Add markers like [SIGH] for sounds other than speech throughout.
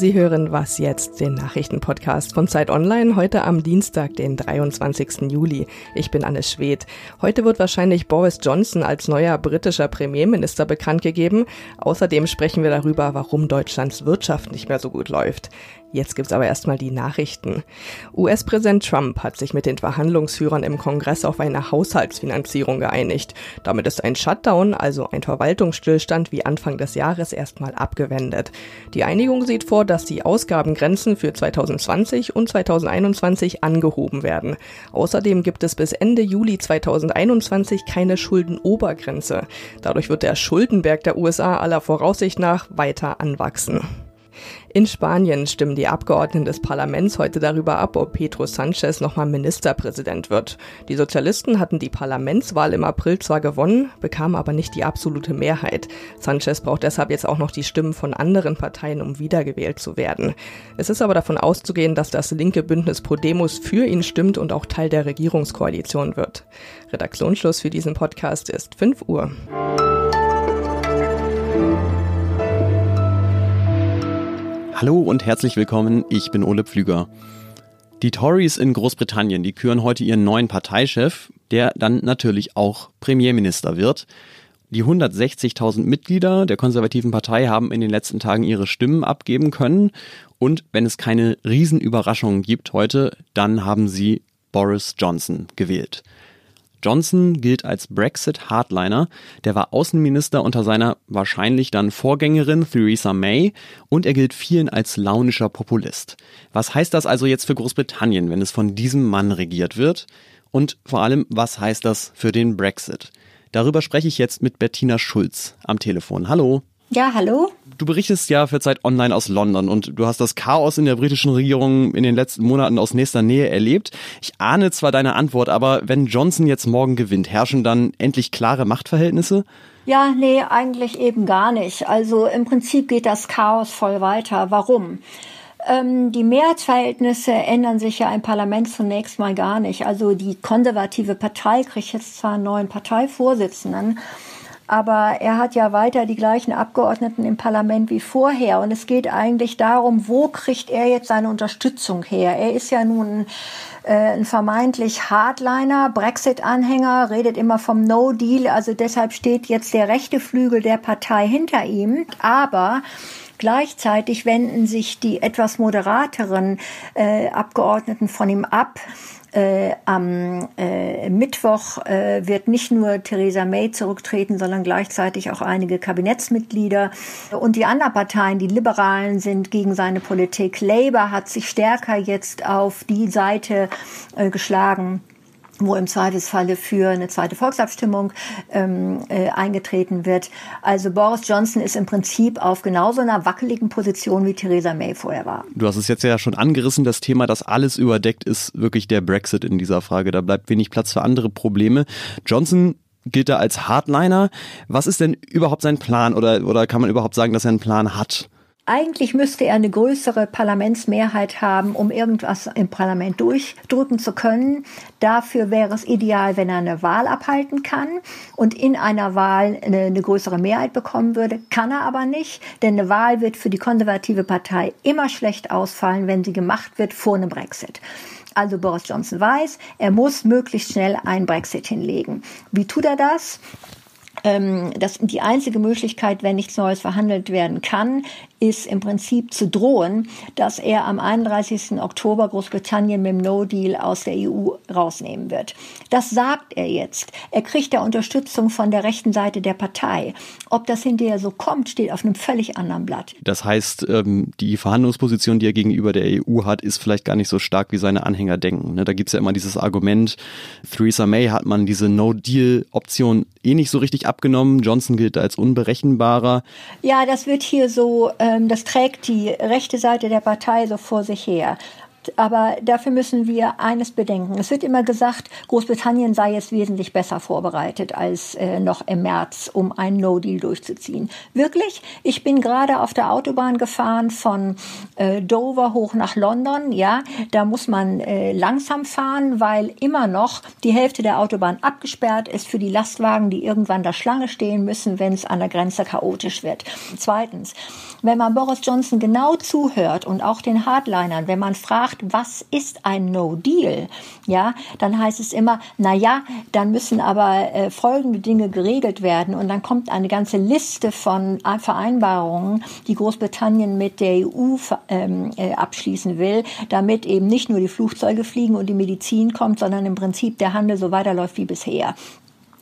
Sie hören Was jetzt, den Nachrichtenpodcast von Zeit Online, heute am Dienstag, den 23. Juli. Ich bin Anne Schwedt. Heute wird wahrscheinlich Boris Johnson als neuer britischer Premierminister bekannt gegeben. Außerdem sprechen wir darüber, warum Deutschlands Wirtschaft nicht mehr so gut läuft. Jetzt gibt's aber erstmal die Nachrichten. US-Präsident Trump hat sich mit den Verhandlungsführern im Kongress auf eine Haushaltsfinanzierung geeinigt. Damit ist ein Shutdown, also ein Verwaltungsstillstand wie Anfang des Jahres erstmal abgewendet. Die Einigung sieht vor, dass die Ausgabengrenzen für 2020 und 2021 angehoben werden. Außerdem gibt es bis Ende Juli 2021 keine Schuldenobergrenze. Dadurch wird der Schuldenberg der USA aller Voraussicht nach weiter anwachsen. In Spanien stimmen die Abgeordneten des Parlaments heute darüber ab, ob Pedro Sanchez nochmal Ministerpräsident wird. Die Sozialisten hatten die Parlamentswahl im April zwar gewonnen, bekamen aber nicht die absolute Mehrheit. Sanchez braucht deshalb jetzt auch noch die Stimmen von anderen Parteien, um wiedergewählt zu werden. Es ist aber davon auszugehen, dass das linke Bündnis Podemos für ihn stimmt und auch Teil der Regierungskoalition wird. Redaktionsschluss für diesen Podcast ist 5 Uhr. Hallo und herzlich willkommen, ich bin Ole Pflüger. Die Tories in Großbritannien, die küren heute ihren neuen Parteichef, der dann natürlich auch Premierminister wird. Die 160.000 Mitglieder der konservativen Partei haben in den letzten Tagen ihre Stimmen abgeben können und wenn es keine Riesenüberraschungen gibt heute, dann haben sie Boris Johnson gewählt. Johnson gilt als Brexit-Hardliner. Der war Außenminister unter seiner wahrscheinlich dann Vorgängerin Theresa May und er gilt vielen als launischer Populist. Was heißt das also jetzt für Großbritannien, wenn es von diesem Mann regiert wird? Und vor allem, was heißt das für den Brexit? Darüber spreche ich jetzt mit Bettina Schulz am Telefon. Hallo. Ja, hallo. Du berichtest ja für Zeit Online aus London und du hast das Chaos in der britischen Regierung in den letzten Monaten aus nächster Nähe erlebt. Ich ahne zwar deine Antwort, aber wenn Johnson jetzt morgen gewinnt, herrschen dann endlich klare Machtverhältnisse? Ja, nee, eigentlich eben gar nicht. Also im Prinzip geht das Chaos voll weiter. Warum? Ähm, die Mehrheitsverhältnisse ändern sich ja im Parlament zunächst mal gar nicht. Also die konservative Partei kriegt jetzt zwar einen neuen Parteivorsitzenden, aber er hat ja weiter die gleichen Abgeordneten im Parlament wie vorher. Und es geht eigentlich darum, wo kriegt er jetzt seine Unterstützung her? Er ist ja nun äh, ein vermeintlich Hardliner, Brexit-Anhänger, redet immer vom No-Deal. Also deshalb steht jetzt der rechte Flügel der Partei hinter ihm. Aber Gleichzeitig wenden sich die etwas moderateren äh, Abgeordneten von ihm ab. Äh, am äh, Mittwoch äh, wird nicht nur Theresa May zurücktreten, sondern gleichzeitig auch einige Kabinettsmitglieder. Und die anderen Parteien, die Liberalen, sind gegen seine Politik. Labour hat sich stärker jetzt auf die Seite äh, geschlagen wo im Zweifelsfalle für eine zweite Volksabstimmung ähm, äh, eingetreten wird. Also Boris Johnson ist im Prinzip auf genauso einer wackeligen Position wie Theresa May vorher war. Du hast es jetzt ja schon angerissen, das Thema, das alles überdeckt, ist wirklich der Brexit in dieser Frage. Da bleibt wenig Platz für andere Probleme. Johnson gilt da als Hardliner. Was ist denn überhaupt sein Plan oder, oder kann man überhaupt sagen, dass er einen Plan hat? Eigentlich müsste er eine größere Parlamentsmehrheit haben, um irgendwas im Parlament durchdrücken zu können. Dafür wäre es ideal, wenn er eine Wahl abhalten kann und in einer Wahl eine, eine größere Mehrheit bekommen würde. Kann er aber nicht, denn eine Wahl wird für die konservative Partei immer schlecht ausfallen, wenn sie gemacht wird vor einem Brexit. Also Boris Johnson weiß, er muss möglichst schnell einen Brexit hinlegen. Wie tut er das? Ähm, das, die einzige Möglichkeit, wenn nichts Neues verhandelt werden kann, ist im Prinzip zu drohen, dass er am 31. Oktober Großbritannien mit dem No-Deal aus der EU rausnehmen wird. Das sagt er jetzt. Er kriegt da Unterstützung von der rechten Seite der Partei. Ob das hinterher so kommt, steht auf einem völlig anderen Blatt. Das heißt, ähm, die Verhandlungsposition, die er gegenüber der EU hat, ist vielleicht gar nicht so stark, wie seine Anhänger denken. Ne? Da gibt's ja immer dieses Argument, Theresa May hat man diese No-Deal-Option eh nicht so richtig abgenommen. Johnson gilt als unberechenbarer. Ja, das wird hier so, ähm, das trägt die rechte Seite der Partei so vor sich her. Aber dafür müssen wir eines bedenken. Es wird immer gesagt, Großbritannien sei jetzt wesentlich besser vorbereitet als äh, noch im März, um einen No-Deal durchzuziehen. Wirklich? Ich bin gerade auf der Autobahn gefahren von äh, Dover hoch nach London. Ja, da muss man äh, langsam fahren, weil immer noch die Hälfte der Autobahn abgesperrt ist für die Lastwagen, die irgendwann da Schlange stehen müssen, wenn es an der Grenze chaotisch wird. Zweitens, wenn man Boris Johnson genau zuhört und auch den Hardlinern, wenn man fragt, was ist ein No Deal, ja, dann heißt es immer, na ja, dann müssen aber äh, folgende Dinge geregelt werden und dann kommt eine ganze Liste von Vereinbarungen, die Großbritannien mit der EU ähm, äh, abschließen will, damit eben nicht nur die Flugzeuge fliegen und die Medizin kommt, sondern im Prinzip der Handel so weiterläuft wie bisher.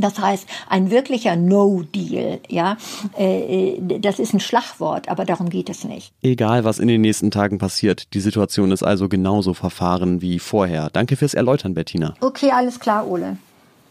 Das heißt, ein wirklicher No-Deal, ja, äh, äh, das ist ein Schlagwort, aber darum geht es nicht. Egal, was in den nächsten Tagen passiert, die Situation ist also genauso verfahren wie vorher. Danke fürs Erläutern, Bettina. Okay, alles klar, Ole.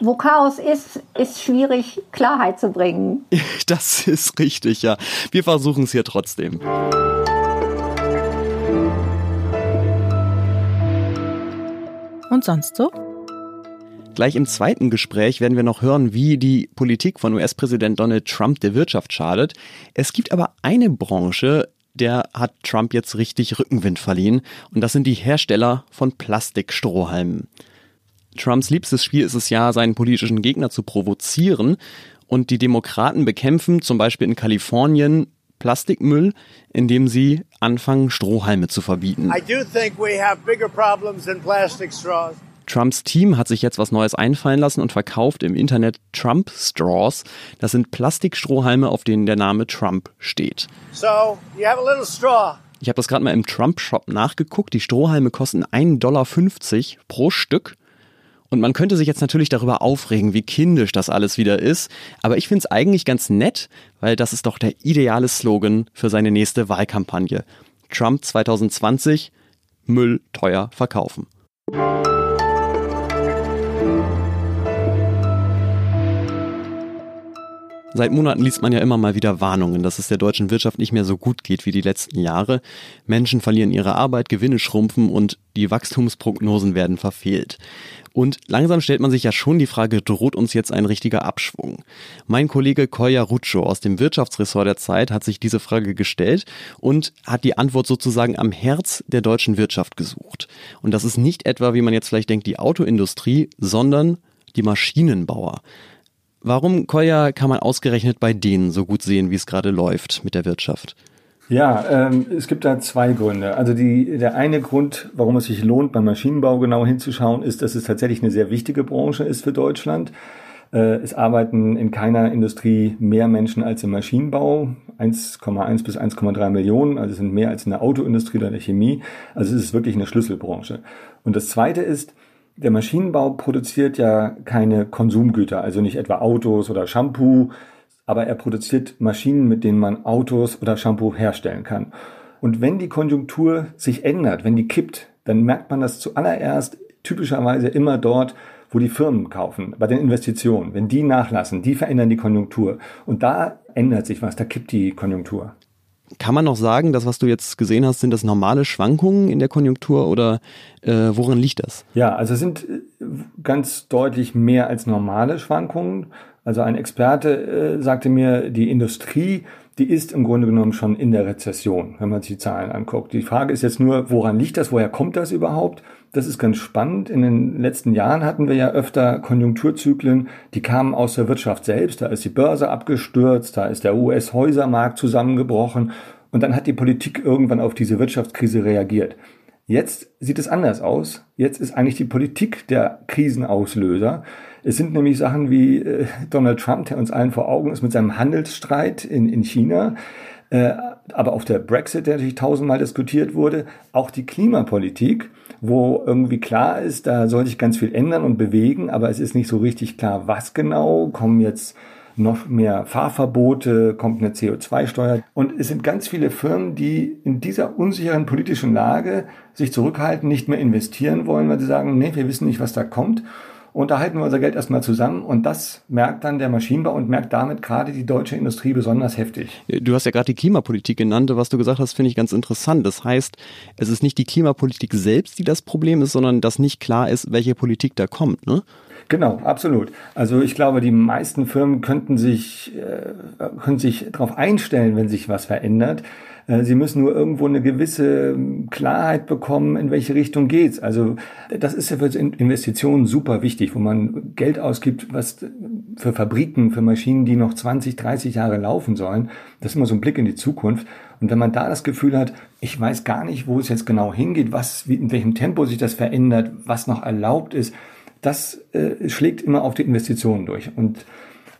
Wo Chaos ist, ist schwierig, Klarheit zu bringen. [LAUGHS] Das ist richtig, ja. Wir versuchen es hier trotzdem. Und sonst so? Gleich im zweiten Gespräch werden wir noch hören, wie die Politik von US-Präsident Donald Trump der Wirtschaft schadet. Es gibt aber eine Branche, der hat Trump jetzt richtig Rückenwind verliehen, und das sind die Hersteller von Plastikstrohhalmen. Trumps liebstes Spiel ist es ja, seinen politischen Gegner zu provozieren, und die Demokraten bekämpfen zum Beispiel in Kalifornien Plastikmüll, indem sie anfangen, Strohhalme zu verbieten. I do think we have bigger problems than plastic straws. Trumps Team hat sich jetzt was Neues einfallen lassen und verkauft im Internet Trump Straws. Das sind Plastikstrohhalme, auf denen der Name Trump steht. So, you have a little straw. Ich habe das gerade mal im Trump Shop nachgeguckt. Die Strohhalme kosten 1,50 Dollar pro Stück. Und man könnte sich jetzt natürlich darüber aufregen, wie kindisch das alles wieder ist. Aber ich finde es eigentlich ganz nett, weil das ist doch der ideale Slogan für seine nächste Wahlkampagne. Trump 2020, Müll teuer verkaufen. Seit Monaten liest man ja immer mal wieder Warnungen, dass es der deutschen Wirtschaft nicht mehr so gut geht wie die letzten Jahre. Menschen verlieren ihre Arbeit, Gewinne schrumpfen und die Wachstumsprognosen werden verfehlt. Und langsam stellt man sich ja schon die Frage, droht uns jetzt ein richtiger Abschwung? Mein Kollege Koya Ruccio aus dem Wirtschaftsressort der Zeit hat sich diese Frage gestellt und hat die Antwort sozusagen am Herz der deutschen Wirtschaft gesucht. Und das ist nicht etwa, wie man jetzt vielleicht denkt, die Autoindustrie, sondern die Maschinenbauer. Warum, Kolja, kann man ausgerechnet bei denen so gut sehen, wie es gerade läuft mit der Wirtschaft? Ja, ähm, es gibt da zwei Gründe. Also die, der eine Grund, warum es sich lohnt, beim Maschinenbau genau hinzuschauen, ist, dass es tatsächlich eine sehr wichtige Branche ist für Deutschland. Äh, es arbeiten in keiner Industrie mehr Menschen als im Maschinenbau. 1,1 bis 1,3 Millionen, also sind mehr als in der Autoindustrie oder der Chemie. Also es ist wirklich eine Schlüsselbranche. Und das zweite ist, der Maschinenbau produziert ja keine Konsumgüter, also nicht etwa Autos oder Shampoo, aber er produziert Maschinen, mit denen man Autos oder Shampoo herstellen kann. Und wenn die Konjunktur sich ändert, wenn die kippt, dann merkt man das zuallererst typischerweise immer dort, wo die Firmen kaufen, bei den Investitionen. Wenn die nachlassen, die verändern die Konjunktur. Und da ändert sich was, da kippt die Konjunktur. Kann man noch sagen, das, was du jetzt gesehen hast, sind das normale Schwankungen in der Konjunktur oder äh, woran liegt das? Ja, also es sind äh, ganz deutlich mehr als normale Schwankungen. Also ein Experte äh, sagte mir, die Industrie, die ist im Grunde genommen schon in der Rezession, wenn man sich die Zahlen anguckt. Die Frage ist jetzt nur, woran liegt das? Woher kommt das überhaupt? Das ist ganz spannend. In den letzten Jahren hatten wir ja öfter Konjunkturzyklen, die kamen aus der Wirtschaft selbst. Da ist die Börse abgestürzt, da ist der US-Häusermarkt zusammengebrochen und dann hat die Politik irgendwann auf diese Wirtschaftskrise reagiert. Jetzt sieht es anders aus. Jetzt ist eigentlich die Politik der Krisenauslöser. Es sind nämlich Sachen wie äh, Donald Trump, der uns allen vor Augen ist mit seinem Handelsstreit in, in China. Äh, aber auch der Brexit, der natürlich tausendmal diskutiert wurde, auch die Klimapolitik, wo irgendwie klar ist, da soll sich ganz viel ändern und bewegen, aber es ist nicht so richtig klar, was genau. Kommen jetzt noch mehr Fahrverbote, kommt eine CO2-Steuer. Und es sind ganz viele Firmen, die in dieser unsicheren politischen Lage sich zurückhalten, nicht mehr investieren wollen, weil sie sagen, nee, wir wissen nicht, was da kommt. und da halten wir unser Geld erstmal zusammen und das merkt dann der Maschinenbau und merkt damit gerade die deutsche Industrie besonders heftig. Du hast ja gerade die Klimapolitik genannt, was du gesagt hast, finde ich ganz interessant. Das heißt, es ist nicht die Klimapolitik selbst, die das Problem ist, sondern dass nicht klar ist, welche Politik da kommt, ne? Genau, absolut. Also ich glaube, die meisten Firmen könnten sich, äh, können sich darauf einstellen, wenn sich was verändert. Äh, sie müssen nur irgendwo eine gewisse ähm, Klarheit bekommen, in welche Richtung geht's. Also das ist ja für Investitionen super wichtig, wo man Geld ausgibt, was für Fabriken, für Maschinen, die noch 20, 30 Jahre laufen sollen. Das ist immer so ein Blick in die Zukunft. Und wenn man da das Gefühl hat, ich weiß gar nicht, wo es jetzt genau hingeht, was, wie, in welchem Tempo sich das verändert, was noch erlaubt ist, das äh, schlägt immer auf die Investitionen durch. Und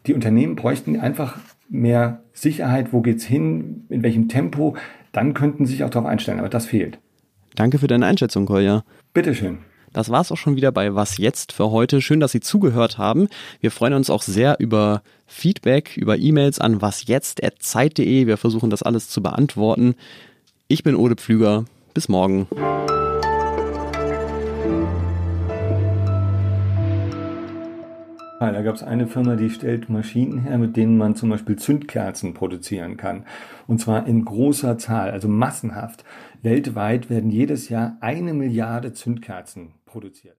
die Unternehmen bräuchten einfach mehr Sicherheit, wo geht's hin, in welchem Tempo, dann könnten sie sich auch darauf einstellen, aber das fehlt. Danke für deine Einschätzung, Kolja. Bitteschön. Das war's auch schon wieder bei Was jetzt für heute. Schön, dass Sie zugehört haben. Wir freuen uns auch sehr über Feedback, über E-Mails an wasjetzt.zeit.de. Wir versuchen das alles zu beantworten. Ich bin Ode Pflüger. Bis morgen. Da gab es eine Firma, die stellt Maschinen her, mit denen man zum Beispiel Zündkerzen produzieren kann. Und zwar in großer Zahl, also massenhaft. Weltweit werden jedes Jahr eine Milliarde Zündkerzen produziert.